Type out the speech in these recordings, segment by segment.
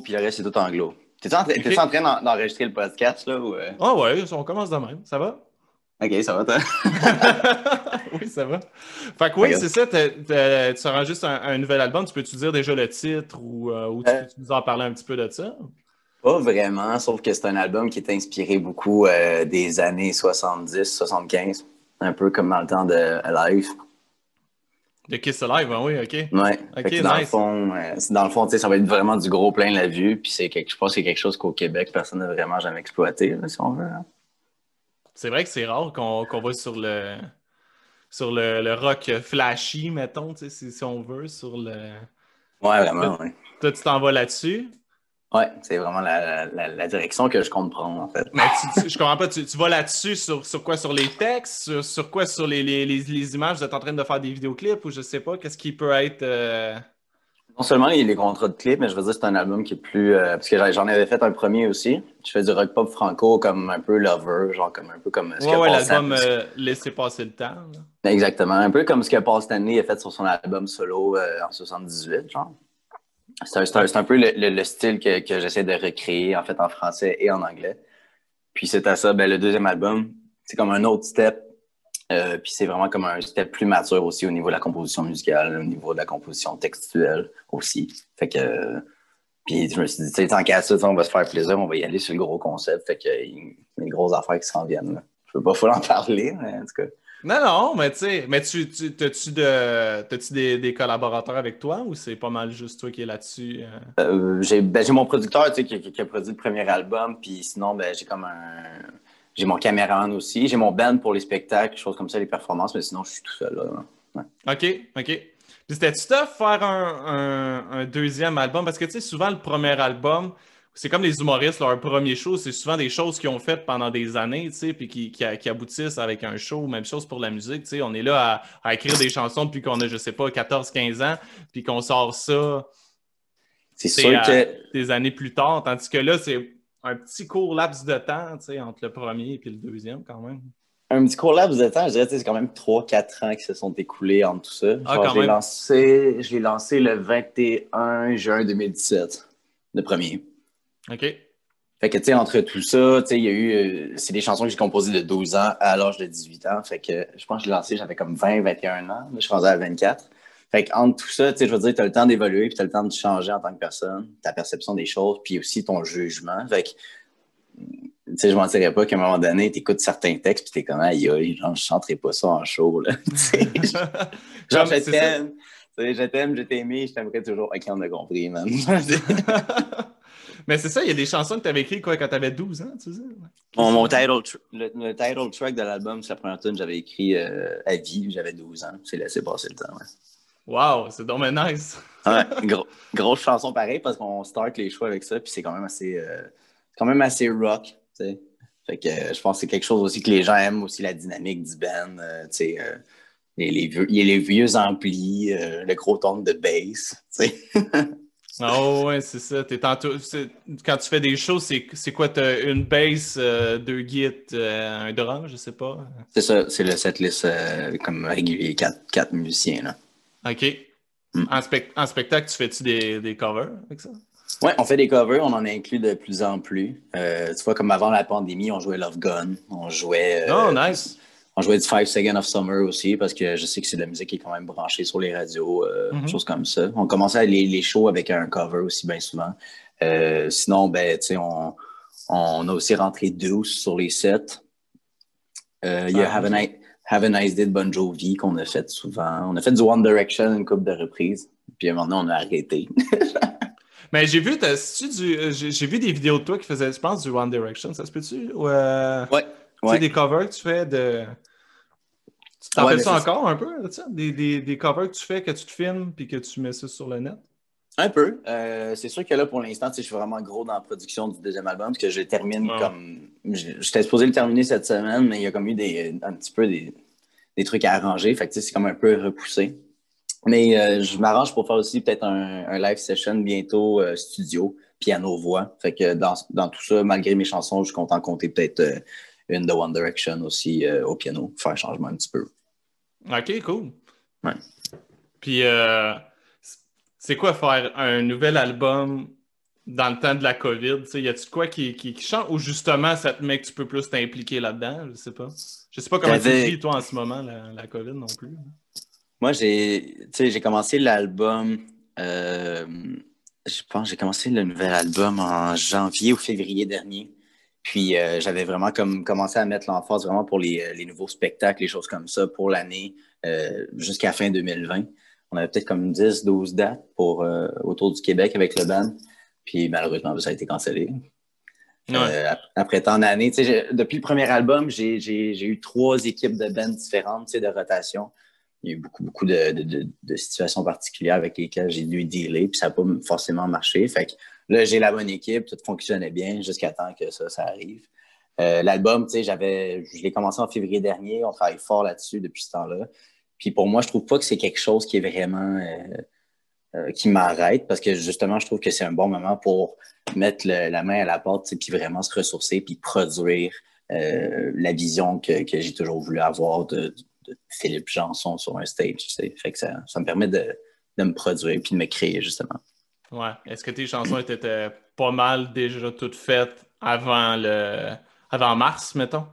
puis le reste, c'est tout anglo. T'es-tu en, en train d'en- d'enregistrer le podcast, là? Ou, euh? Ah ouais, on commence de même. Ça va? Ok, ça va, toi? oui, ça va. Fait que oui, c'est ça. tu enregistres un, un nouvel album. Tu peux-tu dire déjà le titre ou, euh, ou tu Euh. peux nous en parler un petit peu de ça? Pas vraiment, sauf que c'est un album qui est inspiré beaucoup euh, des années 70, 75. Un peu comme dans le temps de Alive. De Kiss Alive, hein, oui, OK. Ouais. Que dans le fond, euh, dans le fond, ça va être vraiment du gros plein la vue. Puis c'est quelque, je pense que c'est quelque chose qu'au Québec, personne n'a vraiment jamais exploité, là, si on veut. hein. C'est vrai que c'est rare qu'on va sur le sur le, le rock flashy, mettons, si, si on veut, sur le... Ouais, vraiment, ouais. Toi, tu t'en vas là-dessus? Ouais, c'est vraiment la, la- la direction que je compte prendre, en fait. Mais tu- tu- je comprends pas, tu, tu vas là-dessus sur, sur quoi? Sur les textes? Sur, sur quoi? Sur les, les, les, les images? Vous êtes en train de faire des vidéoclips ou je sais pas? Qu'est-ce qui peut être... euh, Non seulement les, les contrats de clips, mais je veux dire, c'est un album qui est plus. euh, parce que j'en- avais fait un premier aussi. Je fais du rock pop franco comme un peu Lover, genre comme un peu comme ce Ouais, que ouais, l'album euh, Laissez passer le temps. là. Exactement. Un peu comme ce que Paul Stanley a fait sur son album solo euh, en 78, genre. C'est un, peu le, le- le style que, j'essaie de recréer, en fait, en français et en anglais. Puis c'est à ça, ben, le deuxième album, c'est comme un autre step. euh, puis c'est vraiment comme un step plus mature aussi au niveau de la composition musicale, au niveau de la composition textuelle aussi. Fait que. puis je me suis dit, tu sais, tant qu'à ça, on va se faire plaisir, on va y aller sur le gros concept. Fait que il y a des grosses affaires qui s'en viennent. là. Je peux pas full en parler, mais en tout cas. Non, non, mais tu sais, mais tu, de, t'as-tu des, des collaborateurs avec toi ou c'est pas mal juste toi qui es là-dessus? euh? Euh, j'ai ben, j'ai mon producteur qui- qui a produit le premier album, puis sinon, ben, j'ai comme un. J'ai mon caméraman aussi. J'ai mon band pour les spectacles, choses comme ça, les performances, mais sinon, je suis tout seul. Là. OK, OK. Puis c'était-tu tough faire un, un, un deuxième album? Parce que, tu sais, souvent, le premier album, c'est comme les humoristes, leur premier show, c'est souvent des choses qu'ils ont faites pendant des années, tu sais, puis qui, qui, qui aboutissent avec un show. Même chose pour la musique, tu sais. On est là à, à écrire des chansons depuis qu'on a, je sais pas, 14-15 ans, puis qu'on sort ça C'est sûr euh, que. des années plus tard. Tandis que là, c'est un petit court laps de temps, tu sais, entre le premier et le deuxième, quand même. Un petit court laps de temps, je dirais, c'est quand même 3-4 ans qui se sont écoulés entre tout ça. Ah, Genre, je l'ai lancé, je l'ai lancé le 21 juin 2017, le premier. OK. Fait que, tu sais, entre tout ça, tu sais, il y a eu. euh, c'est des chansons que j'ai composées de 12 ans à l'âge de 18 ans. Fait que je pense que je l'ai lancé, j'avais comme 20, 21 ans. Là, je suis rendu à 24. Fait que entre tout ça, tu sais, je veux dire, tu as le temps d'évoluer, puis tu as le temps de changer en tant que personne, ta perception des choses, puis aussi ton jugement. Fait que, tu sais, je mentirais pas qu'à un moment donné, tu écoutes certains textes, puis tu es comme, aïe, aïe, genre, je chanterai pas ça en show, là. Genre, je t'aime. Tu sais, je t'aime, je t'ai aimé, je t'aimerais toujours. Ok, on a compris, man. Mais c'est ça, il y a des chansons que tu avais écrites quoi, quand tu avais 12 ans, tu sais. Mon, mon title, le, le title track de l'album, c'est la première tune que j'avais écrit euh, à vie, j'avais 12 ans. C'est laissé passer le temps. Ouais, Wow, c'est dommage nice. Ouais, gros- grosse chanson pareil parce qu'on start les choix avec ça, puis c'est quand même assez, euh, quand même assez rock. tu sais. Fait que euh, je pense que c'est quelque chose aussi que les gens aiment aussi la dynamique du band. euh, tu sais, les, les vieux, il y a les vieux amplis, le gros ton de bass. tu sais. Oh ouais, c'est ça. T'es tantôt- Quand tu fais des shows, c'est quoi? T'as une bass, euh, deux guides, euh, un drum, je sais pas. C'est ça, c'est le setlist euh, comme régulier, quatre, quatre musiciens. Là. OK. Mm. En, spec- en spectacle, tu fais-tu des, des covers avec ça? Ouais, on fait des covers, on en inclut de plus en plus. Tu vois, comme avant la pandémie, on jouait Love Gun, on jouait, Oh, nice. On jouait du Five Seconds of Summer aussi, parce que je sais que c'est de la musique qui est quand même branchée sur les radios, euh, Mhm. choses comme ça. On commençait les, les shows avec un cover aussi, bien souvent. Euh, sinon, ben, tu sais, on, on a aussi rentré douce sur les sets. Euh, Il y a Ah, Have, a Have a Nice Day de Bon Jovi qu'on a fait souvent. On a fait du One Direction une couple de reprises. Puis maintenant, on a arrêté. Mais j'ai vu, euh, j'ai vu des vidéos de toi qui faisaient, je pense, du One Direction, ça se peut-tu? Ou, euh, Ouais. Tu sais, Ouais. des covers que tu fais de. Tu t'en Ouais, fais ça encore un peu? Des, des, des covers que tu fais, que tu te filmes, puis que tu mets ça sur le net? Un peu. Euh, c'est sûr que là, pour l'instant, je suis vraiment gros dans la production du deuxième album, parce que je termine Ouais. comme. je- J'étais supposé le terminer cette semaine, mais il y a comme eu des, un petit peu des, des trucs à arranger. Fait que c'est comme un peu repoussé. Mais euh, je m'arrange pour faire aussi peut-être un, un live session bientôt euh, studio, piano-voix. Fait que dans, dans tout ça, malgré mes chansons, je compte en compter peut-être une de One Direction aussi au piano, faire un changement un petit peu. Ok, cool. Ouais. Puis, euh, c'est quoi faire un nouvel album dans le temps de la COVID? Y a-tu quoi qui, qui, change ou justement ça te met que tu peux plus t'impliquer là-dedans? Je sais pas. Je sais pas comment tu vis toi en ce moment, la, la COVID non plus. Moi, j'ai commencé l'album. Euh, je pense j'ai commencé le nouvel album en janvier ou février dernier. Puis euh, j'avais vraiment comme commencé à mettre l'emphase vraiment pour les, les, nouveaux spectacles, les choses comme ça pour l'année jusqu'à fin 2020 on avait peut-être comme 10, 12 dates pour, euh, autour du Québec avec le band. Puis malheureusement, ça a été cancellé. Euh, après tant d'années, depuis le premier album, j'ai eu trois équipes de bands différentes de rotation. Il y a eu beaucoup, beaucoup de, situations particulières avec lesquelles j'ai dû dealer, puis ça n'a pas forcément marché. Fait que là, j'ai la bonne équipe, tout fonctionnait bien jusqu'à temps que ça, ça arrive. Euh, l'album, j'avais, je l'ai commencé en février dernier, on travaille fort là-dessus depuis ce temps-là. Puis pour moi, je trouve pas que c'est quelque chose qui est vraiment euh, euh, qui m'arrête parce que justement, je trouve que c'est un bon moment pour mettre la main à la porte puis vraiment se ressourcer puis produire la vision que, j'ai toujours voulu avoir de, Philippe Janson sur un stage. Fait que ça, me permet de, me produire puis de me créer justement. Ouais. Est-ce que tes chansons étaient pas mal déjà toutes faites avant le avant mars, mettons?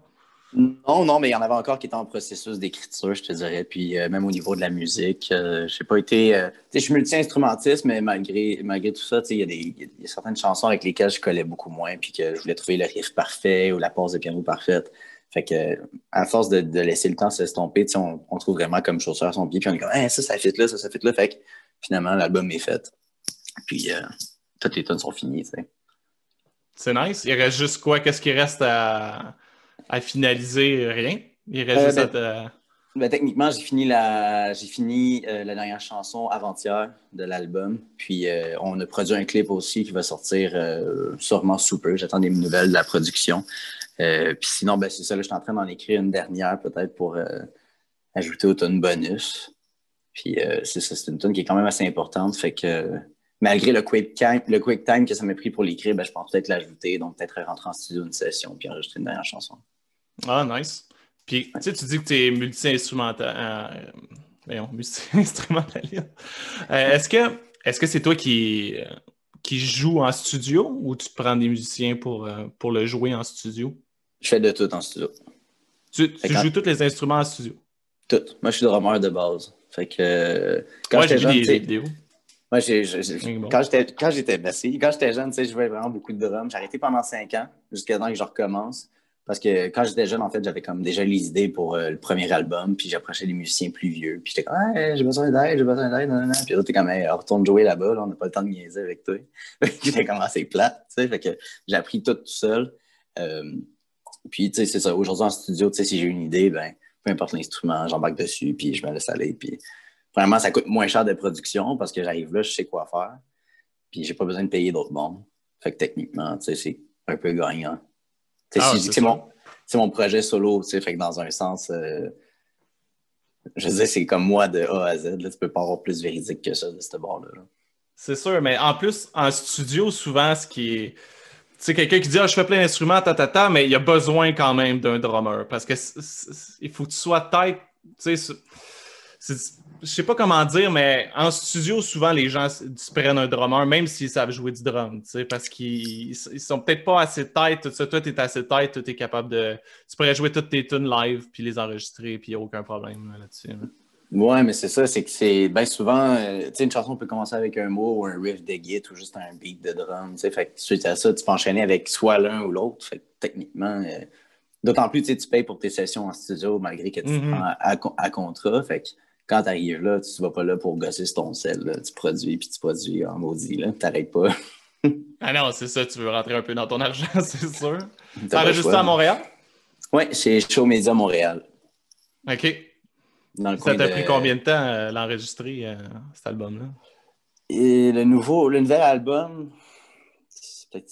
Non, non, mais il y en avait encore qui étaient en processus d'écriture, je te dirais. Puis euh, même au niveau de la musique, euh, je n'ai pas été. Euh, je suis multi-instrumentiste, mais malgré, malgré tout ça, il y, a certaines chansons avec lesquelles je collais beaucoup moins, puis que je voulais trouver le riff parfait ou la pause de piano parfaite. Fait que, à force de, laisser le temps s'estomper, on, on trouve vraiment comme chaussure à son pied, puis on est comme, ça, ça fit là, ça, ça fit là. Fait que finalement, l'album est fait. Puis, toutes les tonnes sont finies, C'est nice. Il reste juste quoi? Qu'est-ce qui reste à à finaliser? Rien? Il reste euh, juste ben, ben, techniquement, j'ai fini, la, j'ai fini euh, la dernière chanson avant-hier de l'album. Puis euh, on a produit un clip aussi qui va sortir sûrement sous peu. J'attends des nouvelles de la production. puis sinon, ben, c'est ça, là, je suis en train d'en écrire une dernière peut-être pour ajouter au tune bonus. Puis c'est ça, c'est une tune qui est quand même assez importante. Fait que malgré le quick time, le quick time que ça m'a pris pour l'écrire, ben, je pense peut-être l'ajouter, donc peut-être rentrer en studio une session puis enregistrer une dernière chanson. Ah, nice. Puis, tu sais, tu dis que tu es multi-instrumental. Euh, multi-instrumentaliste. Euh, est-ce que est-ce que c'est toi qui, euh, qui joue en studio ou tu prends des musiciens pour, euh, pour le jouer en studio? Je fais de tout en studio. Tu, joues tous les instruments en studio? Tout. Moi, je suis drummer de base. Fait que quand j'étais jeune, des vidéos. Moi, j'ai, quand j'étais quand j'étais ben, quand j'étais jeune, je jouais vraiment beaucoup de drums. J'ai arrêté pendant cinq ans jusqu'à temps que je recommence. Parce que quand j'étais jeune, en fait, j'avais comme déjà les idées pour euh, le premier album, puis j'approchais des musiciens plus vieux, puis j'étais comme hey, j'ai besoin d'aide, j'ai besoin d'aide, puis là, t'es comme hey, retourne jouer là-bas, là, on n'a pas le temps de niaiser avec toi. j'étais comme assez plate, tu sais, fait que j'ai appris tout tout seul. Euh, puis, tu sais, c'est ça. Aujourd'hui, en studio, tu sais, si j'ai une idée, ben, peu importe l'instrument, j'embarque dessus, puis je me laisse aller. Puis, vraiment, ça coûte moins cher de production parce que j'arrive là, je sais quoi faire. Puis, j'ai pas besoin de payer d'autres mondes. Fait que techniquement, tu sais, c'est un peu gagnant. Ah, c'est mon, projet solo, fait que dans un sens, euh, je veux c'est comme moi de A à Z. Là, tu peux pas avoir plus véridique que ça de ce bord-là. c'est sûr, mais en plus, en studio, souvent, ce qui est. Tu sais, quelqu'un qui dit ah, je fais plein d'instruments, ta, ta, ta, mais il y a besoin quand même d'un drummer parce que il faut que tu sois tête. Tu sais, je sais pas comment dire, mais en studio, souvent, les gens se prennent un drummer, même s'ils savent jouer du drum, parce qu'ils ils sont peut-être pas assez tête, tout ça. Toi, tu es assez tête, tu es capable de. Tu pourrais jouer toutes tes tunes live, puis les enregistrer, puis il n'y a aucun problème là-dessus. Ouais, mais c'est ça, c'est que c'est bien souvent, euh, tu sais, une chanson peut commencer avec un mot ou un riff de guitare ou juste un beat de drum, tu sais, fait que suite à ça, tu peux enchaîner avec soit l'un ou l'autre, fait que techniquement, euh, d'autant plus, tu sais, tu payes pour tes sessions en studio malgré que tu mm-hmm. prends à, à, contrat, fait que quand tu arrives là, tu ne vas pas là pour gosser ton sel. Tu produis, puis tu produis en maudit. Tu n'arrêtes pas. ah non, c'est ça. Tu veux rentrer un peu dans ton argent, c'est sûr. Tu enregistré à Montréal? Oui, chez Show Media Montréal. OK. ça t'a pris combien de temps euh, l'enregistrer, euh, cet album-là? Et le nouveau, le nouvel album, c'est peut-être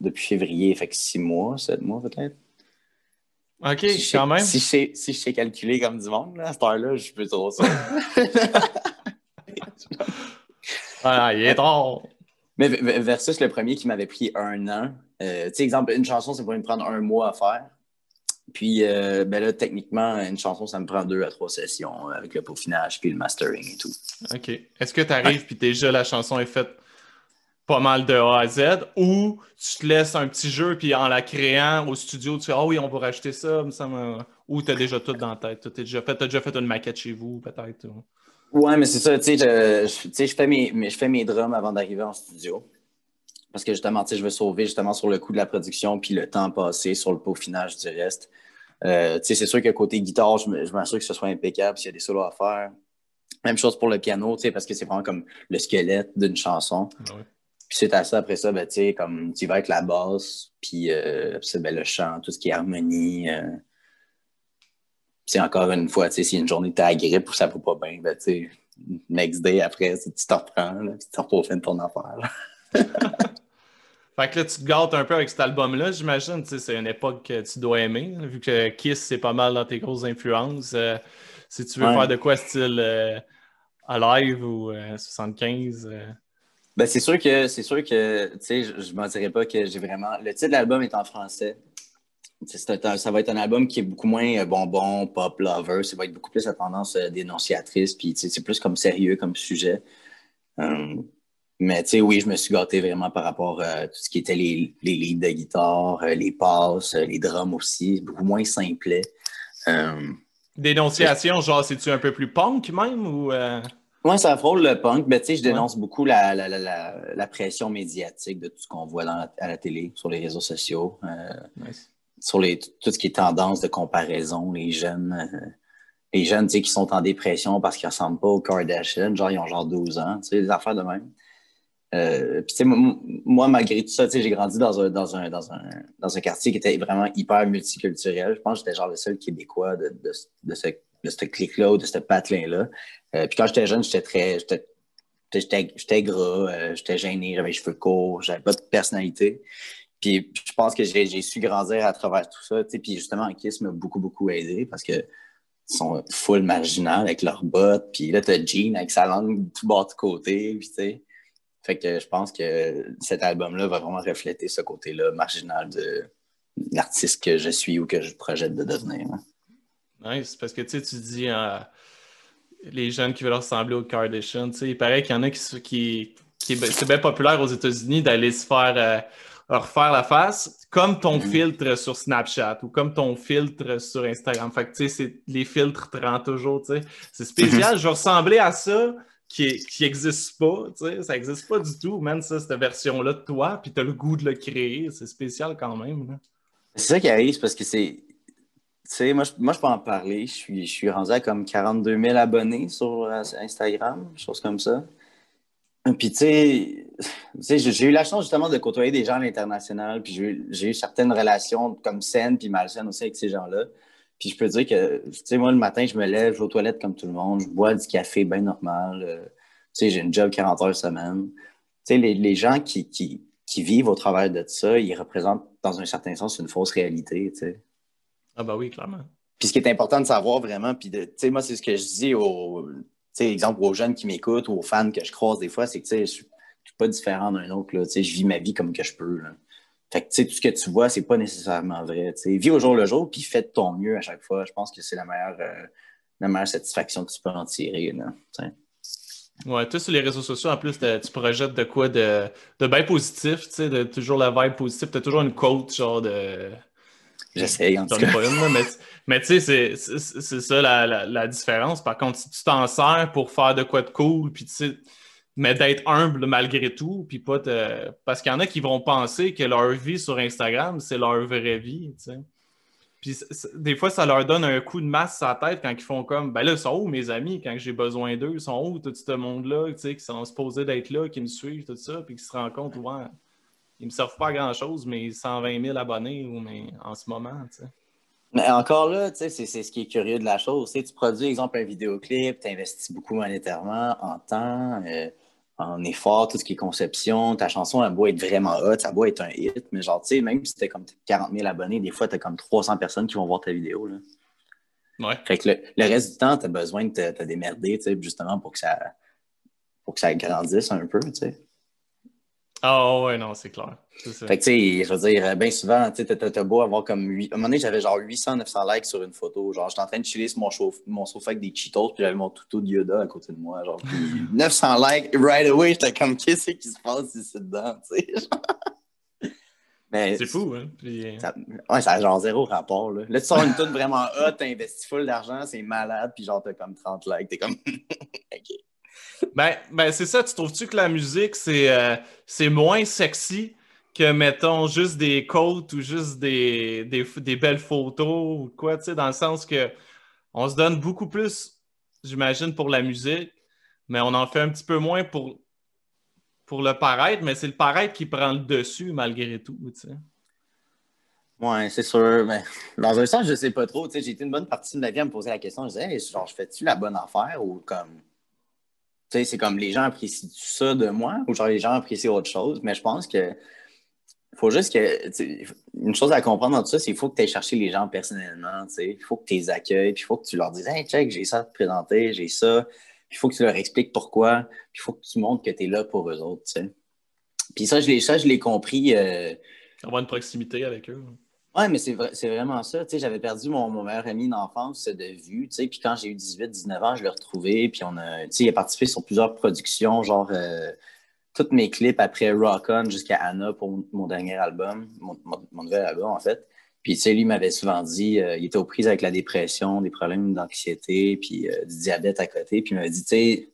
depuis février, fait que six mois, sept mois peut-être. OK, quand même. Si je, si je sais calculer comme du monde, à cette heure-là, je peux trop ça. voilà, il est trop. Mais versus le premier qui m'avait pris un an. Euh, tu sais, exemple, une chanson, ça pourrait me prendre un mois à faire. Puis euh, ben là, techniquement, une chanson, ça me prend deux à trois sessions avec le peaufinage puis le mastering et tout. OK. Est-ce que tu arrives puis déjà la chanson est faite? Pas mal de A à Z, ou tu te laisses un petit jeu, puis en la créant au studio, tu fais Ah oui, on va rajouter ça, ça ou tu as déjà tout dans la tête. Tu as déjà fait, déjà fait une maquette chez vous, peut-être. Ouais, mais c'est ça, tu sais, je, je, fais mes, je fais mes drums avant d'arriver en studio. Parce que justement, tu sais, je veux sauver justement sur le coût de la production puis le temps passé sur le peaufinage du reste. Euh, tu sais, c'est sûr que côté guitare, je m'assure que ce soit impeccable s'il y a des solos à faire. Même chose pour le piano, tu sais, parce que c'est vraiment comme le squelette d'une chanson. Ah puis c'est à ça, après ça, ben, tu comme tu vas avec la basse, puis euh, ben, le chant, tout ce qui est harmonie. Euh, c'est encore une fois, tu sais, si une journée t'as la grippe ou ça va pas bien, ben, tu next day après, tu te reprends, là, tu te reprofines ton affaire. fait que là, tu te gâtes un peu avec cet album-là, j'imagine. C'est une époque que tu dois aimer, vu que Kiss, c'est pas mal dans tes grosses influences. Euh, si tu veux faire de quoi style Alive ou 75. Ben, c'est sûr que, c'est sûr que, tu sais, je, je mentirais pas que j'ai vraiment. Le titre de l'album est en français. ça va être un album qui est beaucoup moins euh, bonbon, pop, lover. Ça va être beaucoup plus à tendance euh, dénonciatrice. Puis, c'est plus comme sérieux comme sujet. Euh, mais, tu sais, oui, je me suis gâté vraiment par rapport à tout ce qui était les, les leads de guitare, les passes, les drums aussi. Beaucoup moins simplet. Dénonciation, genre, c'est-tu un peu plus punk même ou. Moi, ça frôle le punk. Je dénonce beaucoup la, la, la, la, pression médiatique de tout ce qu'on voit dans à la télé, sur les réseaux sociaux, euh, sur les, tout ce qui est tendance de comparaison. Les jeunes, euh, les jeunes qui sont en dépression parce qu'ils ne ressemblent pas aux Kardashians, genre ils ont genre 12 ans, des affaires de même. Euh, moi, malgré tout ça, j'ai grandi dans un, dans, un, dans, un, dans un quartier qui était vraiment hyper multiculturel. Je pense que j'étais genre le seul Québécois de, de, de ce de ce clic-là ou de ce patelin-là. Euh, puis quand j'étais jeune, j'étais très. J'étais gras, euh, j'étais gêné, j'avais les cheveux courts, j'avais pas de personnalité. Puis je pense que j'ai su grandir à travers tout ça. Puis justement, Kiss m'a beaucoup, beaucoup aidé parce que sont full marginal avec leurs bottes. Puis là, t'as Jean avec sa langue tout bas de côté. Puis, fait que je pense que cet album-là va vraiment refléter ce côté-là marginal de l'artiste que je suis ou que je projette de devenir. Hein. Nice, parce que tu dis euh, les jeunes qui veulent ressembler aux Kardashians, il paraît qu'il y en a qui, qui, qui c'est bien populaire aux États-Unis d'aller se faire euh, refaire la face comme ton mm-hmm. filtre sur Snapchat ou comme ton filtre sur Instagram. Fait que tu sais, les filtres te rendent toujours, tu sais. C'est spécial, mm-hmm. je vais ressembler à ça qui n'existe pas, tu sais, ça n'existe pas du tout, même ça, cette version-là de toi, puis tu as le goût de le créer, c'est spécial quand même. C'est ça qui arrive, parce que c'est sais, moi, je, moi, je peux en parler. Je suis, je suis rendu à comme 42 000 abonnés sur euh, Instagram, chose comme ça. Puis, tu sais, j'ai eu la chance justement de côtoyer des gens à l'international, puis j'ai eu certaines relations comme saines puis malsaines aussi avec ces gens-là. Puis je peux dire que, tu sais, moi, le matin, je me lève, je vais aux toilettes comme tout le monde, je bois du café bien normal. Euh, tu sais, j'ai une job 40 heures semaine. Tu sais, les, les, gens qui, qui, qui, vivent au travers de ça, ils représentent dans un certain sens une fausse réalité, tu sais. Ah bah oui, clairement. Puis ce qui est important de savoir vraiment, puis tu sais, moi, c'est ce que je dis aux, exemple, aux jeunes qui m'écoutent ou aux fans que je croise des fois, c'est que, tu sais, je suis pas différent d'un autre, là, tu sais, je vis ma vie comme que je peux, là. Fait que, tu sais, tout ce que tu vois, c'est pas nécessairement vrai, tu sais. Vis au jour le jour, puis fais de ton mieux à chaque fois. Je pense que c'est la meilleure, euh, la meilleure satisfaction que tu peux en tirer, là, Ouais, toi, sur les réseaux sociaux, en plus, tu projettes de quoi de, de bien positif, tu sais, de toujours la vibe positive. Tu as toujours une quote, genre de J'essaye, en tout cas. mais, tu sais, c'est ça la, différence. Par contre, si tu t'en sers pour faire de quoi de cool, puis tu sais, mais d'être humble malgré tout, puis pas te... Parce qu'il y en a qui vont penser que leur vie sur Instagram, c'est leur vraie vie, tu sais. Puis des fois, ça leur donne un coup de masse sur la tête quand ils font comme Ben là, ils sont où mes amis quand j'ai besoin d'eux? Ils sont où tout ce monde-là, tu sais, qui sont supposés d'être là, qui me suivent, tout ça, puis qui se rendent compte, ouais, ils me servent pas à grand-chose, mais 120 000 abonnés ou, mais, en ce moment. Mais encore là, c'est ce qui est curieux de la chose. tu produis, exemple, un vidéoclip, tu investis beaucoup monétairement, en temps, euh, en effort, tout ce qui est conception. Ta chanson, elle doit être vraiment hot, ça doit être un hit. Mais genre, tu sais, même si tu comme 40 000 abonnés, des fois, tu as comme 300 personnes qui vont voir ta vidéo. Là. Ouais. Fait que le, reste du temps, tu as besoin de te, démerder, justement, pour que ça pour que ça grandisse un peu, tu sais. Ah ouais, non, c'est clair. Fait que, tu sais, je veux dire, bien souvent, tu sais, t'as beau avoir comme 8... À un moment donné, j'avais genre 800, 900 likes sur une photo. Genre, j'étais en train de chiller sur mon, chauffe... mon sofa avec des Cheetos, puis j'avais mon toutou de Yoda à côté de moi. Genre, puis 900 likes, right away, j'étais comme, qu'est-ce qui se passe ici dedans, tu sais? C'est fou, hein? Euh, ça, ouais, ça a genre zéro rapport, là. Là, tu sors une toute vraiment hot, t'as investi full d'argent, c'est malade, puis genre, t'as comme 30 likes, t'es comme, OK. Ben, ben c'est ça, tu trouves-tu que la musique, c'est euh, moins sexy que, mettons, juste des quotes ou juste des, des, belles photos ou quoi, tu sais, dans le sens que on se donne beaucoup plus, j'imagine, pour la musique, mais on en fait un petit peu moins pour, pour le paraître, mais c'est le paraître qui prend le dessus malgré tout, tu sais. Ouais, c'est sûr. Mais dans un sens, je sais pas trop. J'ai été une bonne partie de ma vie à me poser la question. Je disais, genre, je fais-tu la bonne affaire ou comme c'est comme les gens apprécient ça de moi ou genre les gens apprécient autre chose. Mais je pense que faut juste que. Une chose à comprendre dans tout ça, c'est qu'il faut que tu ailles chercher les gens personnellement. Il faut que tu les accueilles, puis il faut que tu leur dises Hey, check, j'ai ça à te présenter, j'ai ça. Puis il faut que tu leur expliques pourquoi, puis il faut que tu montres que tu es là pour eux autres. Puis ça, je l'ai compris. Euh... Avoir une proximité avec eux. Oui, mais c'est, c'est vraiment ça. j'avais perdu mon, mon meilleur ami d'enfance de vue. Puis quand j'ai eu 18-19 ans, je l'ai retrouvé. Puis on a, il a participé sur plusieurs productions, genre euh, tous mes clips après Rock On jusqu'à Anna pour mon dernier album, mon, nouvel album en fait. Puis tu sais, lui m'avait souvent dit, euh, il était aux prises avec la dépression, des problèmes d'anxiété, puis euh, du diabète à côté. Puis il m'avait dit, tu sais,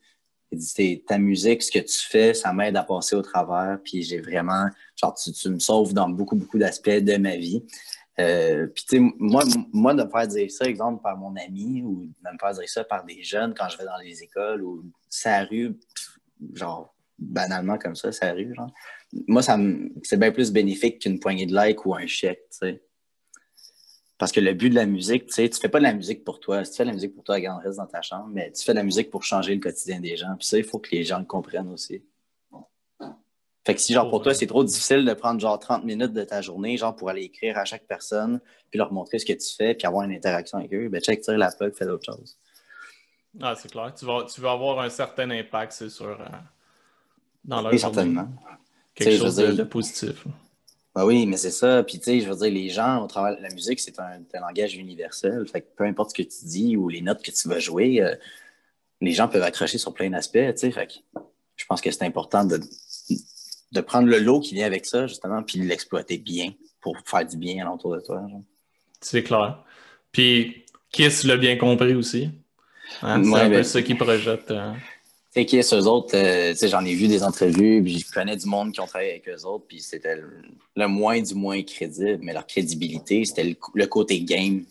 il dit, ta musique, ce que tu fais, ça m'aide à passer au travers. Puis j'ai vraiment, genre, tu, me sauves dans beaucoup, beaucoup d'aspects de ma vie. Euh, puis, tu sais, moi, moi, de me faire dire ça, exemple, par mon ami, ou de me faire dire ça par des jeunes quand je vais dans les écoles ou sa rue, genre, banalement comme ça, sa rue, genre, moi, ça c'est bien plus bénéfique qu'une poignée de likes ou un chèque, tu sais. Parce que le but de la musique, tu sais, tu fais pas de la musique pour toi. Si tu fais de la musique pour toi, regarde, reste dans ta chambre, mais tu fais de la musique pour changer le quotidien des gens. Puis ça, il faut que les gens le comprennent aussi. Fait que si, genre, pour toi, c'est trop difficile de prendre, genre, 30 minutes de ta journée, genre, pour aller écrire à chaque personne, puis leur montrer ce que tu fais, puis avoir une interaction avec eux, ben, check, tire la plug, fais d'autres choses. Ah, c'est clair. Tu vas, tu vas avoir un certain impact, c'est sûr, euh, dans leur oui, certainement. Quelque chose de positif. Ben oui, mais c'est ça. Puis, tu sais, je veux dire, les gens, au travers de la musique, c'est un, langage universel. Fait que peu importe ce que tu dis ou les notes que tu vas jouer, euh, les gens peuvent accrocher sur plein d'aspects, tu sais. Fait que je pense que c'est important de, de prendre le lot qui vient avec ça, justement, puis de l'exploiter bien pour faire du bien à l'entour de toi. C'est clair. Puis, Kiss l'a bien compris aussi. Hein? C'est un peu ben, qui projette. Euh, sais, qui eux autres, euh, j'en ai vu des entrevues, puis je connais du monde qui ont travaillé avec eux autres, puis c'était le, moins du moins crédible, mais leur crédibilité, c'était le, côté game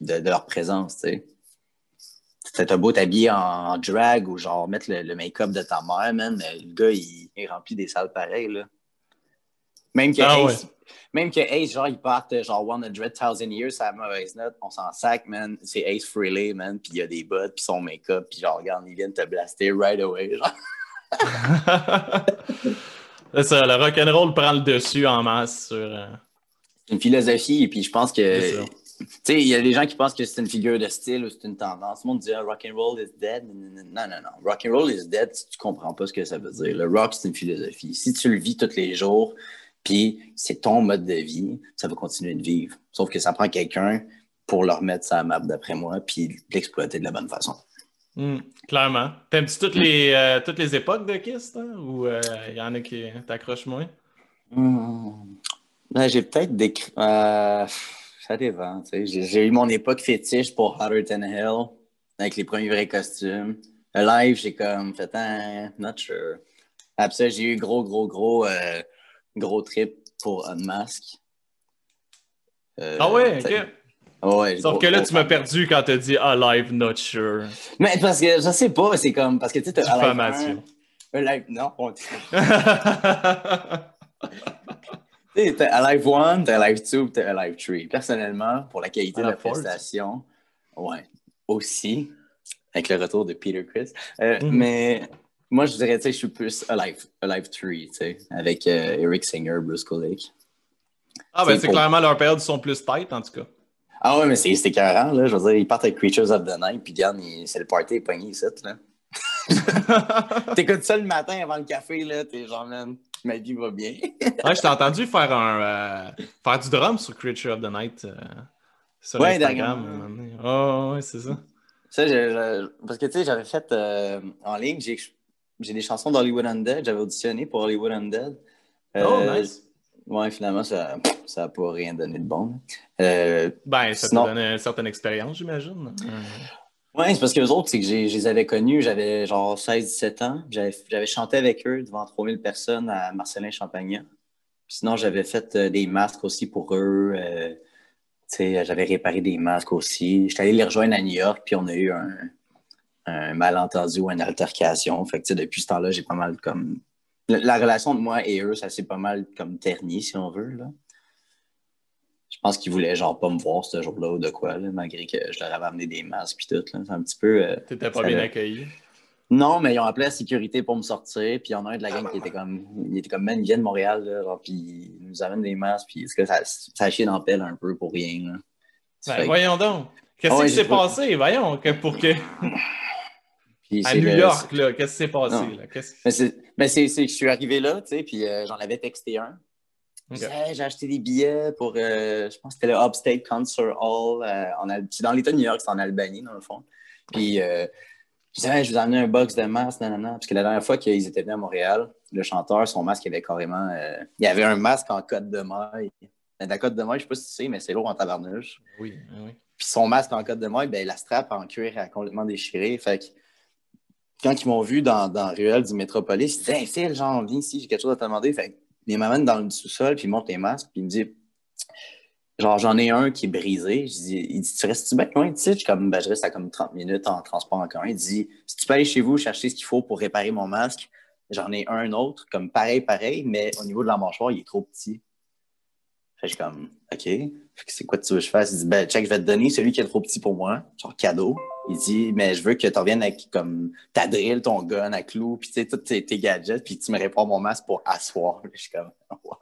de, leur présence, tu sais. C'était beau t'habiller en, drag ou genre mettre le, make-up de ta mère, man, mais le gars, il remplit des salles pareilles, là. Même que, ah, Ace, même que Ace, genre, il part genre 100,000 years, ça a mauvaise note, on s'en sac, man. C'est Ace Frehley, man, puis il y a des bottes, puis son make-up, puis genre, regarde, ils viennent te blaster right away, genre. C'est ça, le rock'n'roll prend le dessus en masse sur. Euh, c'est une philosophie, et puis je pense que. Tu sais, il y a des gens qui pensent que c'est une figure de style ou c'est une tendance. Tout le monde dit ah, rock'n'roll is dead. Non, non, non. Rock'n'roll is dead si tu comprends pas ce que ça veut dire. Le rock, c'est une philosophie. Si tu le vis tous les jours, puis c'est ton mode de vie, ça va continuer de vivre. Sauf que ça prend quelqu'un pour leur mettre sa map d'après moi, puis l'exploiter de la bonne façon. Hmm, clairement. T'aimes-tu toutes les, euh, toutes les époques de Kiss, ou il euh, y en a qui t'accrochent moins? Hmm. Ben, j'ai peut-être des. Euh, ça dépend. J'ai eu mon époque fétiche pour Hotter Than Hell, avec les premiers vrais costumes. Le live, j'ai comme fait un. Not sure. Après ça, j'ai eu gros, gros, gros gros trip pour Unmask. Euh, ah ouais, ok. Sauf que là, tu m'as perdu quand t'as dit Ah, live, not sure. Mais parce que je sais pas, c'est comme. Parce que tu sais, t'as Diffamation. Un, live. Non, on T'as un live 1, t'as un live 2, t'as un live 3. Personnellement, pour la qualité de la prestation, ouais, aussi, avec le retour de Peter Chris. Euh, mhm. Mais moi, je dirais, tu sais, je suis plus Alive, Alive 3, tu sais, avec euh, Eric Singer, Bruce Kulick. Ah, ben, c'est clairement leurs périodes sont plus tight, en tout cas. Ah, ouais, mais c'est carré, là. Je veux dire, ils partent avec Creatures of the Night, puis Diane, c'est le party pogné ici, là. T'écoutes ça le matin avant le café, là, t'es genre, man, ma vie va bien. ouais, je t'ai entendu faire un euh, faire du drum sur Creature of the Night euh, sur Ouais, Instagram. Oh, ouais, c'est ça. Ça, je- je- parce que tu sais, j'avais fait euh, en ligne, j'ai j'ai des chansons d'Hollywood Undead, j'avais auditionné pour Hollywood Undead. Oh, Euh, nice. Ouais, finalement, ça n'a pas rien donné de bon. Euh, Ben, ça sinon- donné une certaine expérience, j'imagine. Ouais, c'est parce que les autres, c'est que je les avais connus, j'avais genre 16-17 ans. J'avais chanté avec eux devant 3000 personnes à Marcelin Champagnat. Sinon, j'avais fait euh, des masques aussi pour eux. euh, j'avais réparé des masques aussi. J'étais allé les rejoindre à New York, puis on a eu un, un malentendu ou une altercation. Fait que, tu sais, depuis ce temps-là, j'ai pas mal comme. La, la relation de moi et eux, ça s'est pas mal comme terni, si on veut. Là. Je pense qu'ils voulaient genre pas me voir ce jour-là ou de quoi, là, malgré que je leur avais amené des masques puis tout. là. C'est un petit peu. euh, T'étais pas bien accueilli. Non, mais ils ont appelé la sécurité pour me sortir. Puis il y en a un de la gang qui était comme. Il était comme, man, viennent de Montréal, là, genre, puis ils nous amènent des masques. Puis est-ce que ça, ça a chié dans pelle un peu pour rien, là. Ben, que- voyons donc. Qu'est-ce Ah qui s'est passé? Voyons, que pour que. puis À New le- York, là, qu'est-ce qui s'est passé? Là? Mais c'est, mais c'est, c'est que je suis arrivé là, tu sais, puis euh, j'en avais texté un. Hey, j'ai acheté des billets pour, euh, je pense que c'était le Upstate Concert Hall. euh, en Al- c'est dans l'État de New York, c'est en Albanie, dans le fond. Puis, euh, je disais, Hey, je vous ai amené un box de masques, nanana. Parce que la dernière fois qu'ils étaient venus à Montréal, le chanteur, son masque avait carrément. il y avait un masque en côte de maille. Ben, La côte de maille, je sais pas si tu sais, mais c'est lourd en tabarnouche. Oui, oui. Puis son masque en côte de maille, ben, la strap en cuir a complètement déchiré. Fait que quand ils m'ont vu dans, dans ruelle du Métropolis, ils disaient Hey Phil, genre, viens ici, j'ai quelque chose à te demander. Fait que ils dans le sous-sol, puis ils montent les masques, puis ils me disent Genre, j'en ai un qui est brisé. Je dis, il dit, tu restes-tu bien? Loin de ici? Je, ben, je reste à comme 30 minutes en transport en commun. Il dit, si tu peux aller chez vous chercher ce qu'il faut pour réparer mon masque, j'en ai un autre, comme pareil, pareil, mais au niveau de la mâchoire, il est trop petit. Fait que je suis comme, OK. Que c'est quoi tu veux que je fasse? Il dit, ben, check, je vais te donner celui qui est trop petit pour moi, genre cadeau. Il dit, mais je veux que tu reviennes avec comme ta drill, ton gun à clous, puis tu sais, tous tes, tes gadgets, puis tu me répares mon masque pour asseoir. Je suis comme, wow.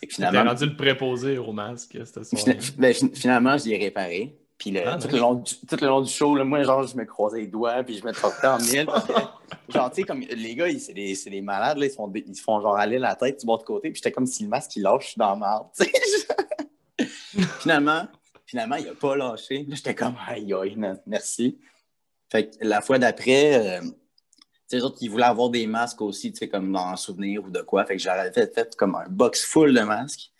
Fait que T'as finalement, rendu le préposé au masque, cette soirée. ben, fin- finalement, je l'ai réparé. Puis le- Ah, tout, le long du, tout le long du show, là, moi, genre, je me croisais les doigts, puis je me tortais en mille. que, genre, tu sais, comme les gars, ils- c'est des, c'est des malades, là, ils, font, ils se font genre aller la tête du bon côté, puis j'étais comme si le masque, il lâche, je suis dans la sais. finalement, finalement, il a pas lâché. J'étais comme, aïe, aïe, me- merci. Fait que la fois d'après, euh, tu sais, autres, ils voulaient avoir des masques aussi, tu sais, comme dans un souvenir ou de quoi. Fait que j'avais fait, comme un box full de masques.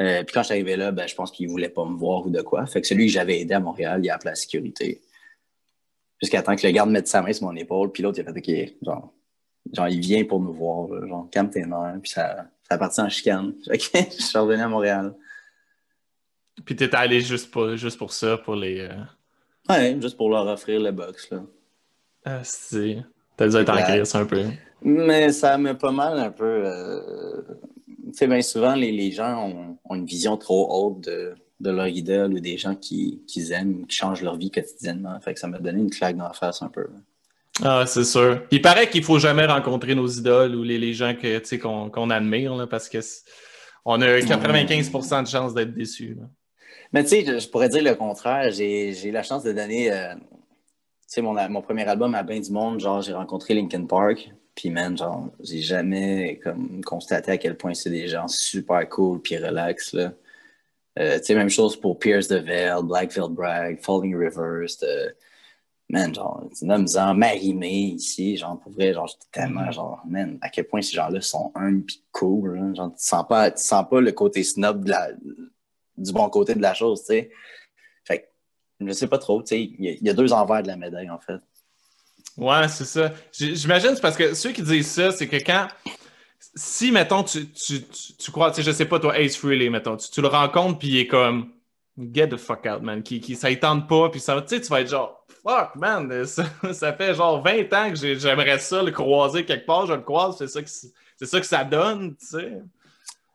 Euh, puis quand arrivé là, ben, je pense qu'il ne voulait pas me voir ou de quoi. Fait que celui que j'avais aidé à Montréal, il a appelé la sécurité. Jusqu'à temps que le garde mette sa main sur mon épaule, puis l'autre, il a fait OK, genre, genre, il vient pour nous voir, genre, calme tes nerfs, puis ça, ça a parti en chicane. Je suis revenu à Montréal. Puis t'étais allé juste pour, juste pour ça, pour les. euh, Ouais, juste pour leur offrir le box, là. Ah, c'est. T'as dû être en crise un peu. Mais ça m'a pas mal un peu. euh, Tu sais, bien souvent, les, les gens ont, ont une vision trop haute de, de leur idole ou des gens qui, qu'ils aiment, qui changent leur vie quotidiennement. Fait que ça m'a donné une claque dans la face un peu. Ah, c'est sûr. Il paraît qu'il faut jamais rencontrer nos idoles ou les, les gens que, qu'on qu'on admire, là, parce que c'est- on a 95% de chances d'être déçus. là. Mais tu sais, je, pourrais dire le contraire. J'ai, eu la chance de donner. euh, mon, mon premier album à bien du monde, genre, j'ai rencontré Linkin Park. Puis, man, genre, j'ai jamais comme, constaté à quel point c'est des gens super cool puis relax, là. Euh, tu sais, même chose pour Pierce the Veil, Black Veil Bragg, Falling Rivers. euh, man, genre, tu nomme-en Marie-Mé ici, genre, pour vrai, genre, j'étais tellement, genre, man, à quel point ces gens-là sont humbles pis cool, hein. Genre, tu sens pas, tu sens pas le côté snob de la, du bon côté de la chose, tu sais. Fait que, je sais pas trop, tu sais, il y, a- y deux envers de la médaille, en fait. Ouais, c'est ça. J'imagine, c'est parce que ceux qui disent ça, c'est que quand. Si, mettons, tu, tu, tu, crois, tu sais, je sais pas, toi, Ace Frehley, mettons, tu, le rencontres, puis il est comme. Get the fuck out, man. Qui, qui, ça ne tente pas, puis ça tu sais, tu vas être genre. Fuck, man. Ça, ça fait genre 20 ans que j'ai- j'aimerais ça le croiser quelque part. Je le croise, c'est ça que, c'est ça que ça donne, tu sais.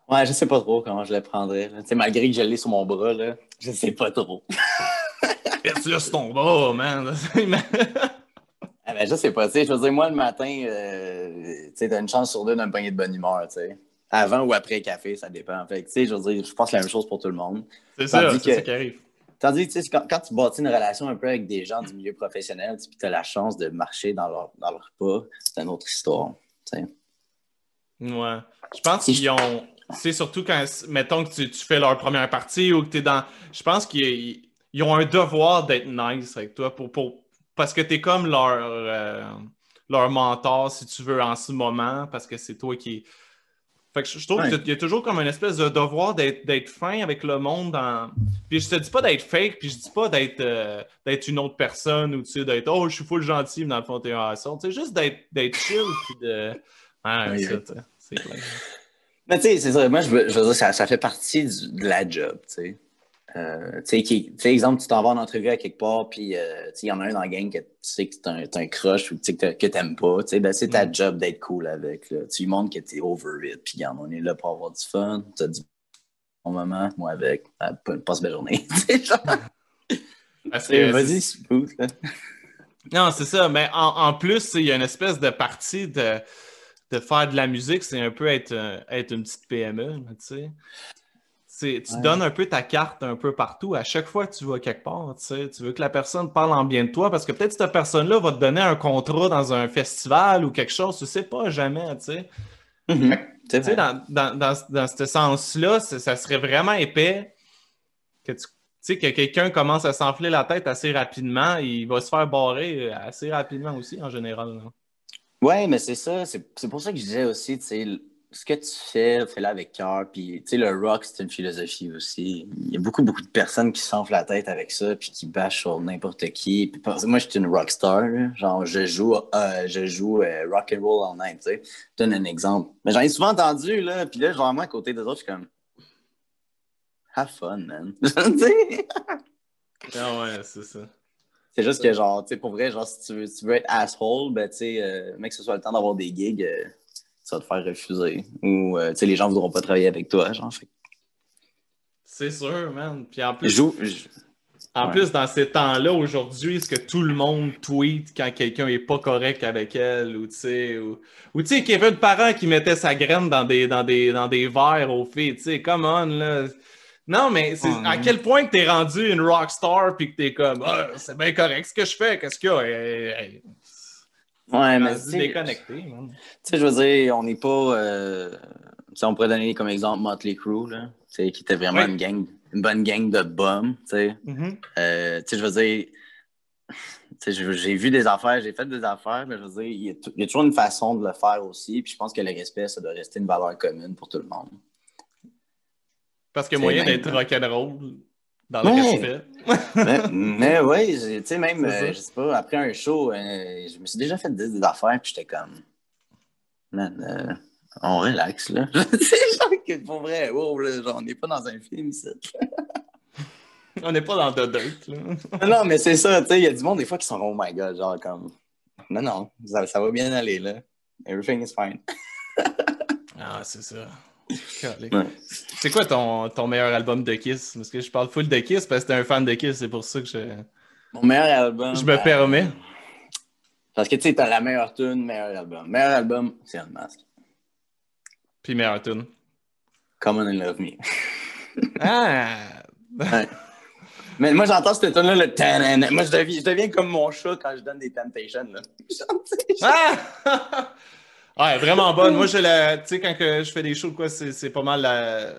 Ouais, je sais pas trop comment je le prendrais, là. Tu sais, malgré que je l'ai sur mon bras, là, je sais pas trop. Là sur ton bras, man. Ah ben, je sais pas, tu sais, je veux dire, moi, le matin, euh, tu sais, t'as une chance sur deux d'un pogné de bonne humeur, tu sais. Avant ou après café, ça dépend. Fait tu sais, je veux dire, je pense la même chose pour tout le monde. c'est ça, c'est ça qui arrive. Tandis que quand, quand, tu bâtis une relation un peu avec des gens du milieu professionnel, puis tu as la chance de marcher dans leur, dans leur pas, c'est une autre histoire. Ouais. Je pense qu'ils ont. C'est surtout quand, mettons que tu, fais leur première partie ou que tu es dans. Je pense qu'ils ont un devoir d'être nice avec toi pour, pour... parce que tu es comme leur, euh, leur mentor, si tu veux, en ce moment, parce que c'est toi qui fait que je trouve qu'il y a toujours comme une espèce de devoir d'être fin avec le monde. Puis je te dis pas d'être fake, puis je dis pas d'être euh, une autre personne ou tu sais, d'être oh, je suis full gentil, mais dans le fond, t'es un assaut. Tu sais, juste d'être chill, puis de. Ouais, c'est clair. Mais tu sais, c'est ça. Moi, je veux, je veux dire, ça, ça fait partie de la job, tu sais. Euh, tu sais, exemple, tu t'en vas en entrevue à quelque part, puis euh, il y en a un dans la gang que tu sais que t'es un, un crush ou que t'aimes pas. Ben, c'est ta mm. job d'être cool avec. Là. Tu lui montres que t'es over it, puis on est là pour avoir du fun. Tu as du bon moment, moi avec. Passe belle journée. Vas-y, smooth. Non, c'est ça. Mais en, en plus, il y a une espèce de partie de, de faire de la musique, c'est un peu être, être une petite PME, tu sais tu donnes un peu ta carte un peu partout. À chaque fois que tu vas quelque part, tu veux que la personne parle en bien de toi parce que peut-être cette personne-là va te donner un contrat dans un festival ou quelque chose, tu sais pas jamais, tu sais. Mm-hmm. dans, dans, dans, ce sens-là, ça serait vraiment épais que tu sais, que quelqu'un commence à s'enfler la tête assez rapidement, il va se faire barrer assez rapidement aussi, en général. Oui, mais c'est ça. C'est pour ça que je disais aussi, tu sais, ce que tu fais, fais-le avec cœur. Puis, tu sais, le rock, c'est une philosophie aussi. Il y a beaucoup, beaucoup de personnes qui s'enflent la tête avec ça, puis qui bâchent sur n'importe qui. Puis, moi, je suis une rockstar. Genre, je joue, euh, je joue euh, rock and roll en night, tu sais. Je donne un exemple. Mais j'en ai souvent entendu, là. Puis là, genre, moi, à côté des autres, je suis comme... Have fun, man. ah ouais, c'est ça. C'est juste que, genre, tu sais, pour vrai, genre, si tu veux, tu veux être asshole, ben, tu sais, euh, mec, que ce soit le temps d'avoir des gigs ça va te faire refuser. Ou euh, les gens ne voudront pas travailler avec toi. Genre, C'est sûr, man. Puis en plus, en plus dans ces temps-là, aujourd'hui, est-ce que tout le monde tweet quand quelqu'un est pas correct avec elle? Ou tu sais, ou, ou tu sais, Kevin Parent qui mettait sa graine dans des, dans des, dans des verres aux filles. Tu sais, come on, là. Non, mais c'est à quel point que t'es rendu une rockstar puis que t'es comme, ah, c'est bien correct ce que je fais, qu'est-ce qu'il y a? Ouais, mais c'est déconnecté. Tu sais, je veux dire, on n'est pas. Euh... on pourrait donner comme exemple Motley Crue, là, qui était vraiment une gang, une bonne gang de bums. Tu sais, mm-hmm. euh, je veux dire. J'ai vu des affaires, j'ai fait des affaires, mais je veux dire, il y, y, a toujours une façon de le faire aussi. Puis je pense que le respect, ça doit rester une valeur commune pour tout le monde. Parce qu'il y a moyen d'être rock'n'roll dans le respect. mais, mais oui, tu sais, même, euh, je sais pas, après un show, euh, je me suis déjà fait des, affaires, puis j'étais comme, man, euh, on relaxe, là. c'est genre que pour vrai, wow, là, genre, on n'est pas dans un film ici. on n'est pas dans The Dirt, là. non, mais c'est ça, tu sais, il y a du monde des fois qui sont, oh my god, genre, comme, non, non, ça, ça va bien aller, là. Everything is fine. ah, c'est ça. C'est quoi ton, ton, meilleur album de Kiss? Parce que je parle full de Kiss parce que t'es un fan de Kiss, c'est pour ça que je. Mon meilleur album. Je me permets. Euh, parce que tu sais, t'as la meilleure tune, meilleur album. Meilleur album, c'est un masque. Puis meilleure tune. Come on and love me. ah! Mais moi, j'entends cette tune-là, le Moi, je deviens, je deviens, comme mon chat quand je donne des Temptations. Là. ah! Ouais, vraiment bonne. Moi, je la, tu sais, quand que je fais des shows, quoi, c'est pas mal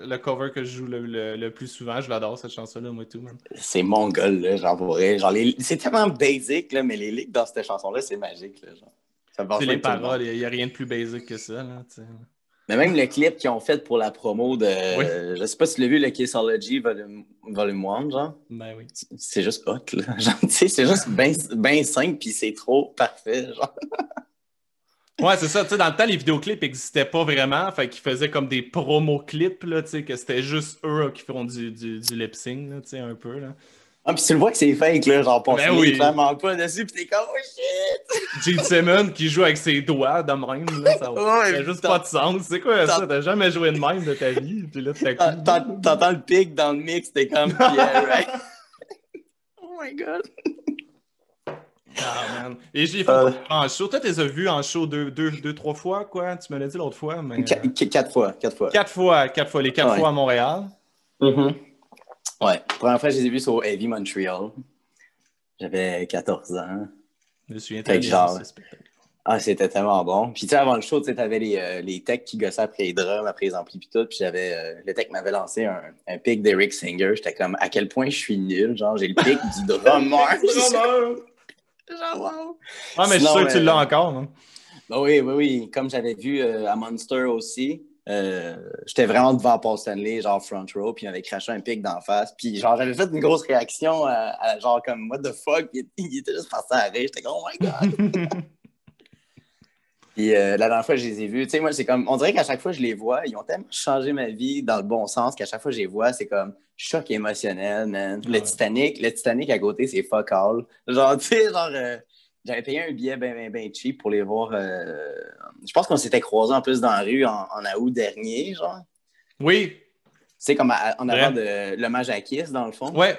le cover que je joue le, le, plus souvent. Je l'adore, cette chanson-là, moi, tout, C'est mon là, j'en pourrais. Genre, c'est tellement basic, là, mais les lyrics dans cette chanson-là, c'est magique, là, genre. C'est les paroles, il n'y a, rien de plus basic que ça, là, Mais même le clip qu'ils ont fait pour la promo de. Je sais pas si tu l'as vu, le Kissology Volume, Volume 1, genre. Ben oui. C'est juste hot, là. Genre, c'est juste bien ben simple, puis c'est trop parfait, genre. Ouais, c'est ça. Tu sais, dans le temps, les vidéoclips n'existaient pas vraiment. Fait qu'ils faisaient comme des promo-clips, là, tu sais, que c'était juste eux qui font du, du, du lip-sync, tu sais, un peu, là. Ah, puis tu le vois que c'est fake, là, genre, ben oui. vraiment pas dessus, pis t'es comme, oh shit! Gene Simmons qui joue avec ses doigts de même, là, ça n'a juste pas de sens. C'est quoi ça? T'as jamais joué de même de ta vie, puis là, T'entends le pic dans le mix, t'es comme, yeah, right? oh my god! Ah, man. Et j'ai fait euh, en show. Toi, tu les as vus en show deux, deux, deux trois fois, quoi? Tu me l'as dit l'autre fois. Mais... quatre fois. Quatre fois. Quatre fois. Quatre fois. Les quatre fois à Montréal. Mm-hmm. Ouais, la première fois je les ai vus, au Heavy Montreal. J'avais 14 ans. Je me souviens très bien de genre- ce spectacle. Ah, c'était tellement bon. Puis, tu sais, avant le show, tu sais, t'avais les, euh, les techs qui gossaient après les drums, après les amplis, puis tout. Puis, j'avais, euh, le tech m'avait lancé un, un pic d'Eric Singer. J'étais comme, à quel point je suis nul? Genre, j'ai le pic du drummer. Genre, wow. Ah, mais je suis sûr que tu euh, l'as encore. non? Bah oui, oui, oui. Comme j'avais vu euh, à Monster aussi, euh, j'étais vraiment devant Paul Stanley, genre front row, puis il m'avait craché un pic d'en face. Puis genre, j'avais fait une grosse réaction à, à genre comme what the fuck, puis il, il était juste passé à rire. J'étais comme oh my god. puis euh, la dernière fois je les ai vus, tu sais, moi, c'est comme, on dirait qu'à chaque fois que je les vois, ils ont tellement changé ma vie dans le bon sens qu'à chaque fois que je les vois, c'est comme choc émotionnel, man. Le Ouais. Titanic, le Titanic à côté, c'est fuck all. Genre, tu sais, genre. euh, j'avais payé un billet bien, bien, bien cheap pour les voir. euh, Je pense qu'on s'était croisés en plus dans la rue en, en août dernier, genre. Oui, Tu sais, comme à- en avant de l'hommage à Kiss, dans le fond. ouais.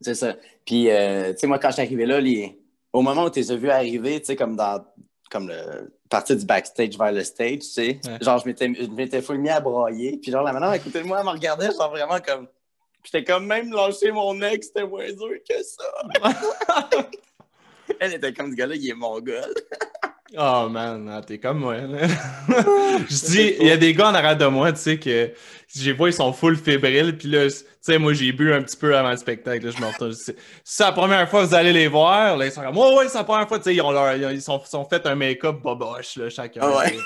C'est ça. Puis, tu sais, moi, quand je suis arrivé là, les... au moment où tu les as vus arriver, tu sais, comme dans comme le partir du backstage vers le stage, tu sais, Ouais. genre, je m'étais, je m'étais mis à broyer. Puis, genre, la madame à côté de moi, elle me regardait, genre, vraiment comme. J'étais comme même lâché mon ex, c'était moins dur que ça. Elle était comme ce gars-là, il est mongol. Oh man, ah, t'es comme moi. là. je dis, il y a des gars en arrière de moi, tu sais, que les vois, ils sont full fébriles. Puis là, tu sais, moi, j'ai bu un petit peu avant le spectacle. Là, je me retourne. C'est c'est la première fois que vous allez les voir. Là, ils sont comme, ouais, ouais, c'est la première fois. Tu sais, ils ont leur, ils sont, sont fait un make-up boboche, là, chacun. Ah ouais. puis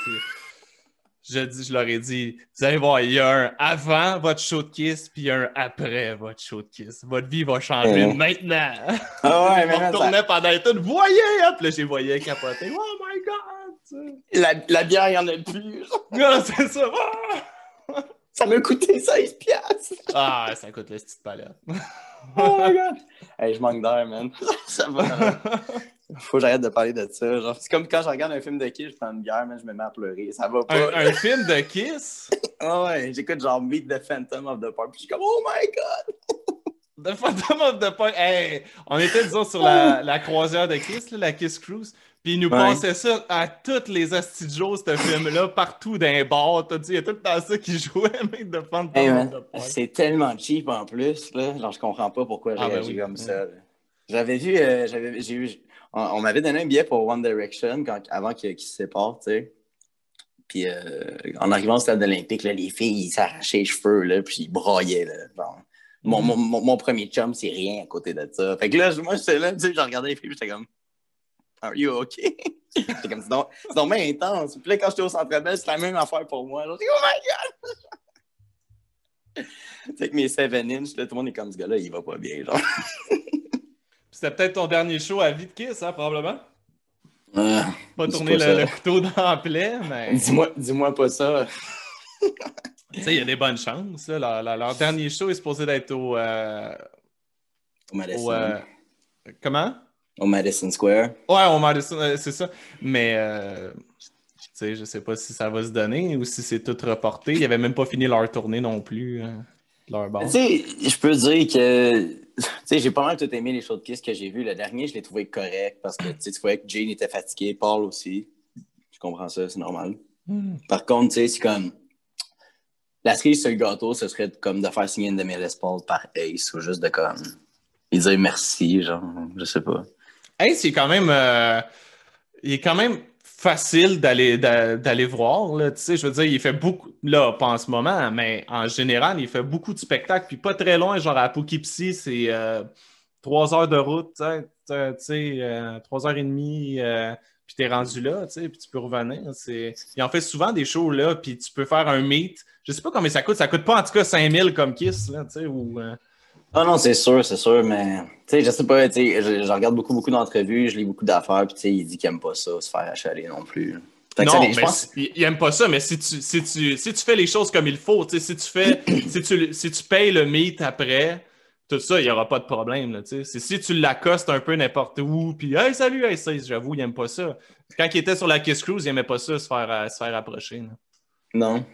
je, dis, je leur ai dit, vous allez voir, il y a un avant votre show de kiss, puis il y a un après votre show de kiss. Votre vie va changer maintenant. Ah ouais, ça- retournais pendant tout, voyez! Hop, là, j'ai voyé capoter. Oh my god! la, la bière, il n'y en a plus. Ah, c'est ça. Ah! Ça m'a coûté 16 piastres. Ah, ça coûte le petite palette. Oh my god. Hey, je manque d'air, man. ça va. Faut que j'arrête de parler de ça. Genre, c'est comme quand je regarde un film de qui, je prends une bière, mais je me mets à pleurer. Ça va pas. un, un film de Kiss? Ah ouais, j'écoute genre Meet the Phantom of the Park, puis je suis comme Oh my god. The Phantom of the Park. Hey, on était, disons, sur la, la croisière de Kiss, là, la Kiss Cruise. Puis ils nous Ouais. passaient ça à toutes les astidios, ce film-là, partout dans les bars. T'as dit, il y a tout le temps ça qui jouait, mec, The Phantom Hey, of the Park. c'est tellement cheap en plus. Là. Genre, je comprends pas pourquoi j'ai Ah, ben oui. comme ça. là. J'avais vu, euh, j'avais, j'ai eu, on, m'avait donné un billet pour One Direction avant qu'ils se séparent, tu sais. Puis euh, en arrivant au stade olympique, là, les filles, ils s'arrachaient les cheveux, là, puis ils braillaient. Là, mon, mon, mon, premier chum, c'est rien à côté de ça. Fait que là, moi, j'étais là, tu sais, je regardais les filles, j'étais comme, Are you okay? J'étais comme, c'est donc, bien intense. Puis là, quand j'étais au centre belle, c'était la même affaire pour moi. J'étais, oh my god! Tu sais, avec mes 7 inch, là, tout le monde est comme ce gars-là, il va pas bien, genre. C'était peut-être ton dernier show à vie de Kiss, hein, probablement? Euh, Pas Dis tourner pas le, couteau dans la plaie, mais dis-moi, dis-moi pas ça. tu sais, il y a des bonnes chances. là. Leur, leur- leur dernier show est supposé d'être au. euh, Au Madison, au, euh, comment? au Madison Square. Ouais, au Madison, euh, c'est ça. Mais, tu sais, je sais pas si ça va se donner ou si c'est tout reporté. Ils avaient même pas fini leur tournée non plus, hein, leur. Tu sais, je peux dire que. Tu sais, j'ai pas mal tout aimé les shows de Kiss que j'ai vus. Le dernier, je l'ai trouvé correct parce que tu sais, tu voyais que Jane était fatigué, Paul aussi. Je comprends ça, c'est normal. Hmm. Par contre, tu sais, c'est comme. La cerise sur le gâteau, ce serait comme de faire signer une de mes par Ace ou juste de comme. Lui dire merci, genre, je sais pas. Hey, c'est quand même. euh, il est quand même facile d'aller d'a- d'aller voir. Là. Tu sais, je veux dire, il fait beaucoup. Là, pas en ce moment, mais en général, il fait beaucoup de spectacles. Puis pas très loin, genre à Poughkeepsie, c'est euh, trois heures de route, tu sais, euh, trois heures et demie. euh, puis t'es rendu là, tu sais, puis tu peux revenir. C'est... Il en fait souvent des shows là, puis tu peux faire un meet. Je sais pas combien ça coûte. Ça coûte pas en tout cas 5000 comme Kiss, là, tu sais, ou. Euh, Ah non, c'est sûr, c'est sûr, mais tu sais, je sais pas, tu sais, je, je regarde beaucoup, beaucoup d'entrevues, je lis beaucoup d'affaires, puis tu sais, il dit qu'il aime pas ça, se faire achaler non plus. Fait Non, ça, mais pense- il, il aime pas ça, mais si tu, si tu, si tu fais les choses comme il faut, tu sais, si tu fais, si tu, si tu payes le meet après, tout ça, il n'y aura pas de problème, là. C'est si tu l'accostes un peu n'importe où, puis hey, salut, hey, ça, j'avoue, il aime pas ça. Quand il était sur la Kiss Cruise, il aimait pas ça, se faire, euh, se faire approcher. là. Non.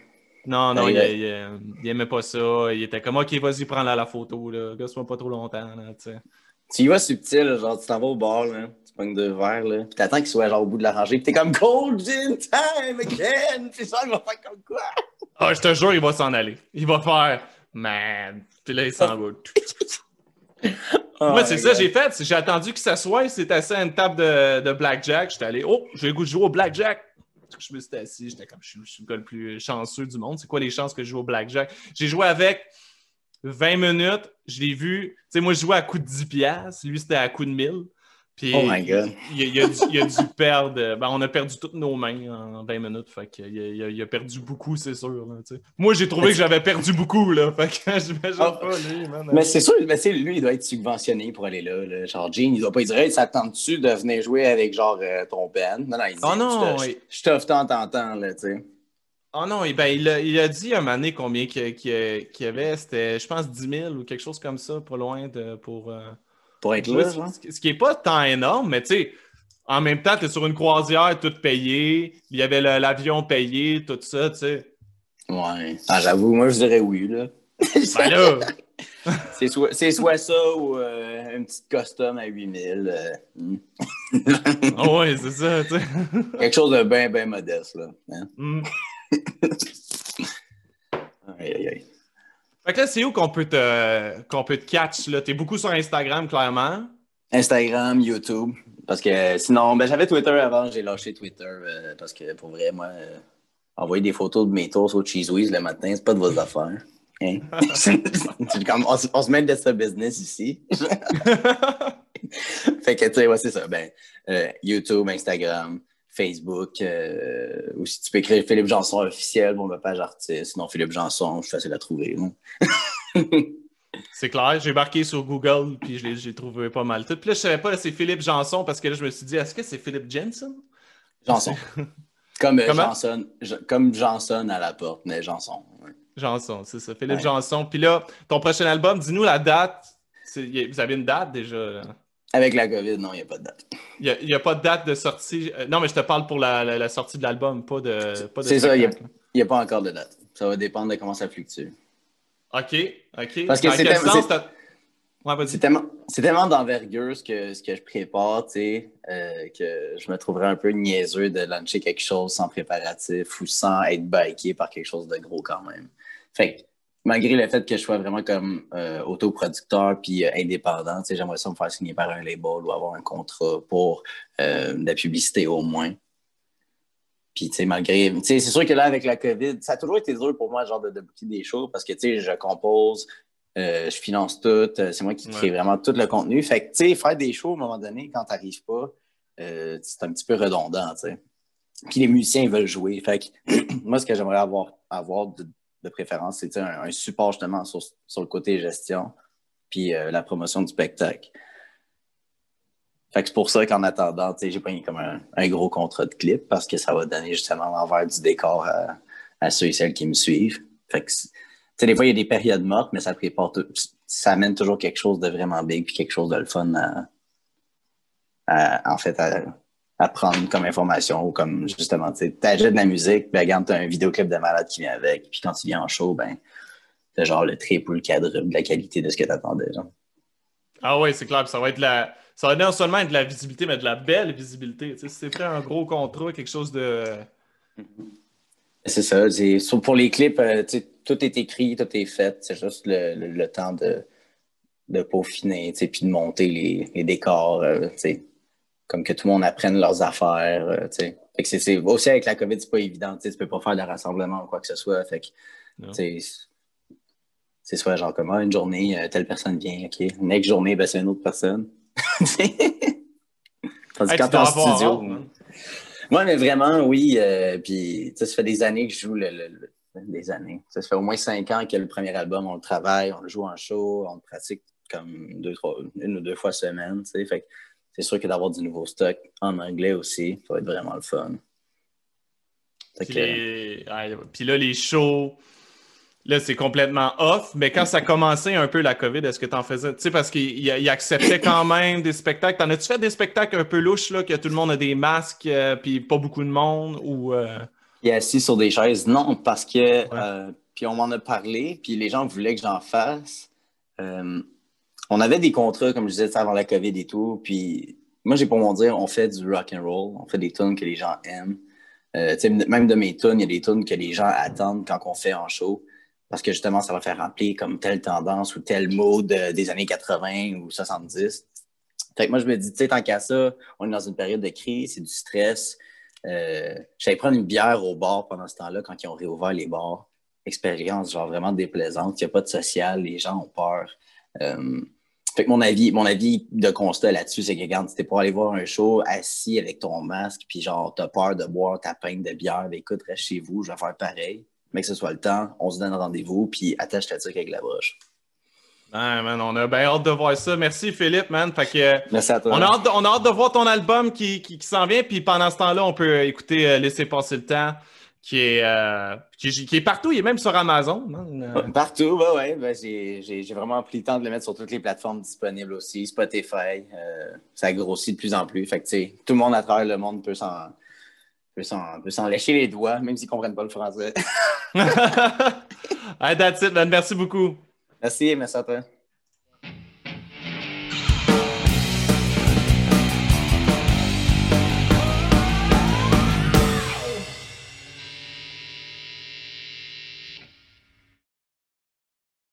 Non, non, Ouais, il, ouais. il, il aimait pas ça. Il était comme, OK, vas-y, prends-la la photo, là. Gosse-moi pas trop longtemps, là, tu sais. Tu y vas subtil, genre, tu t'en vas au bar, là, tu pognes deux verres, là, puis t'attends qu'il soit genre au bout de la rangée, puis t'es comme Cold Gin Time again! Puis ça, il va faire comme quoi? Ah, je te jure, il va s'en aller. Il va faire, man. Puis là, il s'en va. Oh Moi, c'est ça j'ai fait. J'ai attendu qu'il s'assoie, il s'est assis à une table de, de blackjack. J'étais allé, oh, j'ai le goût de jouer au blackjack. Je me suis assis, j'étais comme, je suis, le gars le plus chanceux du monde. C'est quoi les chances que je joue au blackjack? J'ai joué avec 20 minutes, je l'ai vu. Tu sais, moi, je jouais à coup de 10 piastres, lui, c'était à coup de 1000. Puis, oh my God. Il, a, dû, perdre. Ben, on a perdu toutes nos mains en 20 minutes. Fait qu'il il a, perdu beaucoup, c'est sûr. Moi, j'ai trouvé que j'avais perdu beaucoup. Là, fait que j'imagine oh. pas lui. Mais c'est sûr, mais lui, il doit être subventionné pour aller là. Genre, Gene, il doit pas dire hey, ça tente-tu de venir jouer avec genre euh, ton band? Non, non, il dit oh non, je t'offre tant, tant, tant. Là, tu sais. Oh non, eh ben, il, a, il a dit un moment donné combien qu'il y avait. C'était, je pense, 10 000 ou quelque chose comme ça, pas loin de, pour. Euh, pour être là, ce, qui n'est pas tant énorme, mais tu sais, en même temps, tu es sur une croisière, tout payé. Il y avait l'avion payé, tout ça, tu sais. Ouais. Ah, j'avoue, moi, je dirais oui, là. Ben là! c'est soit, soit, ça ou euh, un petit costume à 8000. Euh, hmm. ah ouais, c'est ça, tu sais. Quelque chose de bien, bien modeste, là. Hein? Hmm. aïe, aïe, aïe. Fait que là, c'est où qu'on peut te, qu'on peut te catch? Là? T'es beaucoup sur Instagram, clairement. Instagram, YouTube. Parce que sinon, ben, j'avais Twitter avant, j'ai lâché Twitter. Euh, parce que pour vrai, moi, euh, envoyer des photos de mes tours au Cheese Whiz le matin, c'est pas de vos affaires. Hein? on, se met de ce business ici. fait que, tu sais, ouais, c'est ça. Ben, euh, YouTube, Instagram, Facebook, euh, ou si tu peux écrire Philippe Janson officiel, bon, ma page artiste, sinon Philippe Janson, je suis facile à trouver. c'est clair, j'ai marqué sur Google, puis j'ai trouvé pas mal tout. Puis là, je savais pas, c'est Philippe Janson, parce que là, je me suis dit, est-ce que c'est Philippe Jensen? Janson. Comme euh, Janson, comme Janson à la porte, mais Janson. Janson, c'est ça, Philippe Janson. Puis là, ton prochain album, dis-nous la date. Vous avez une date déjà? Avec la COVID, non, il n'y a pas de date. Il n'y a, pas de date de sortie. Euh, non, mais je te parle pour la, sortie de l'album, pas de. c'est ça, il n'y a, pas encore de date. Ça va dépendre de comment ça fluctue. OK, OK. Parce que c'est tellement, tellement, d'envergure ce que, ce que je prépare, tu sais, euh, que je me trouverais un peu niaiseux de lancer quelque chose sans préparatif ou sans être biké par quelque chose de gros quand même. Fait malgré le fait que je sois vraiment comme euh, autoproducteur puis euh, indépendant, j'aimerais ça me faire signer par un label ou avoir un contrat pour euh, de la publicité au moins. Puis, tu sais, malgré. c'est sûr que là, avec la COVID, ça a toujours été dur pour moi, genre, de, de des shows parce que, tu sais, je compose, je finance tout, c'est moi qui crée vraiment tout le contenu. Fait que, tu sais, faire des shows à un moment donné, quand tu n'arrives pas, c'est un petit peu redondant, tu sais. Puis les musiciens veulent jouer. Fait que, moi, ce que j'aimerais avoir, avoir de, de préférence, c'est un, support justement sur, le côté gestion, puis euh, la promotion du spectacle. Fait que c'est pour ça qu'en attendant, j'ai pris comme un, gros contrat de clip parce que ça va donner justement l'envers du décor à, ceux et celles qui me suivent. Fait que, des fois, il y a des périodes mortes, mais ça prépare tout, ça amène toujours quelque chose de vraiment big puis quelque chose de le fun en fait, à, à prendre comme information ou comme justement, tu sais, de la musique, ben, regarde, t'as un vidéoclip de malade qui vient avec, puis quand tu viens en show, ben, t'as genre le triple ou le quadruple de la qualité de ce que t'attendais, genre. Ah ouais, c'est clair, ça va être la. Ça va non seulement être de la visibilité, mais de la belle visibilité. Tu sais, si c'est un gros contrat, quelque chose de. C'est ça. Pour les clips, euh, tout est écrit, tout est fait. C'est juste le, temps de, de peaufiner, puis de monter les, les décors. Euh, comme que tout le monde apprenne leurs affaires. Euh, c'est, aussi avec la COVID, c'est pas évident. Tu peux pas faire de rassemblement ou quoi que ce soit. Fait que, c'est soit genre comment une journée, euh, telle personne vient, OK. Une next journée, ben, c'est une autre personne. Tandis quand t'es en studio. Moi, mais vraiment, oui. Euh, puis, ça fait des années que je joue le, des années. Ça fait au moins cinq ans que le premier album, on le travaille, on le joue en show, on le pratique comme deux, trois, une ou deux fois semaine. Fait c'est sûr que d'avoir du nouveau stock en anglais aussi, ça va être vraiment le fun. Puis, là, les shows, là, c'est complètement off. Mais quand ça commençait un peu la COVID, est-ce que tu en faisais? Tu sais, parce qu'il acceptait quand même des spectacles. T'en as-tu fait des spectacles un peu louches, là, que tout le monde a des masques, euh, puis pas beaucoup de monde? Ou, euh? Il est assis sur des chaises. Non, parce que. Euh, puis on m'en a parlé, puis les gens voulaient que j'en fasse on avait des contrats, comme je disais, avant la COVID et tout. Puis moi, j'ai pour mon dire, on fait du rock and roll, on fait des tunes que les gens aiment. Euh, même de mes tunes, il y a des tunes que les gens attendent quand on fait en show. parce que justement, ça va faire remplir comme telle tendance ou tel mode des années 80 ou 70. Fait que moi, je me dis, tu sais, tant qu'à ça, on est dans une période de crise, c'est du stress. Euh, J'allais prendre une bière au bar pendant ce temps-là quand ils ont réouvert les bars. Expérience, genre vraiment déplaisante. Il n'y a pas de social, les gens ont peur. Euh, fait que mon avis, mon avis de constat là-dessus, c'est que quand tu es pour aller voir un show assis avec ton masque, puis genre, t'as peur de boire ta pinte de bière, ben écoute, reste chez vous, je vais faire pareil. Mais que ce soit le temps, on se donne rendez-vous, puis attache ta truc avec la broche. Ouais, man, on a bien hâte de voir ça. Merci, Philippe, man. Fait que, Merci à toi. On a, hâte de, on a hâte de voir ton album qui, qui, qui s'en vient, puis pendant ce temps-là, on peut écouter euh, Laisser passer le temps, qui est, euh, qui, qui, est partout, il est même sur Amazon. Hein? Partout, bah ouais. Ben, j'ai vraiment pris le temps de le mettre sur toutes les plateformes disponibles aussi, Spotify. Euh, ça grossit de plus en plus. Fait que, tout le monde à travers le monde peut s'en peut s'en lécher les doigts, même s'ils ne comprennent pas le français. hey, that's it, man. Merci beaucoup. Merci, merci à toi.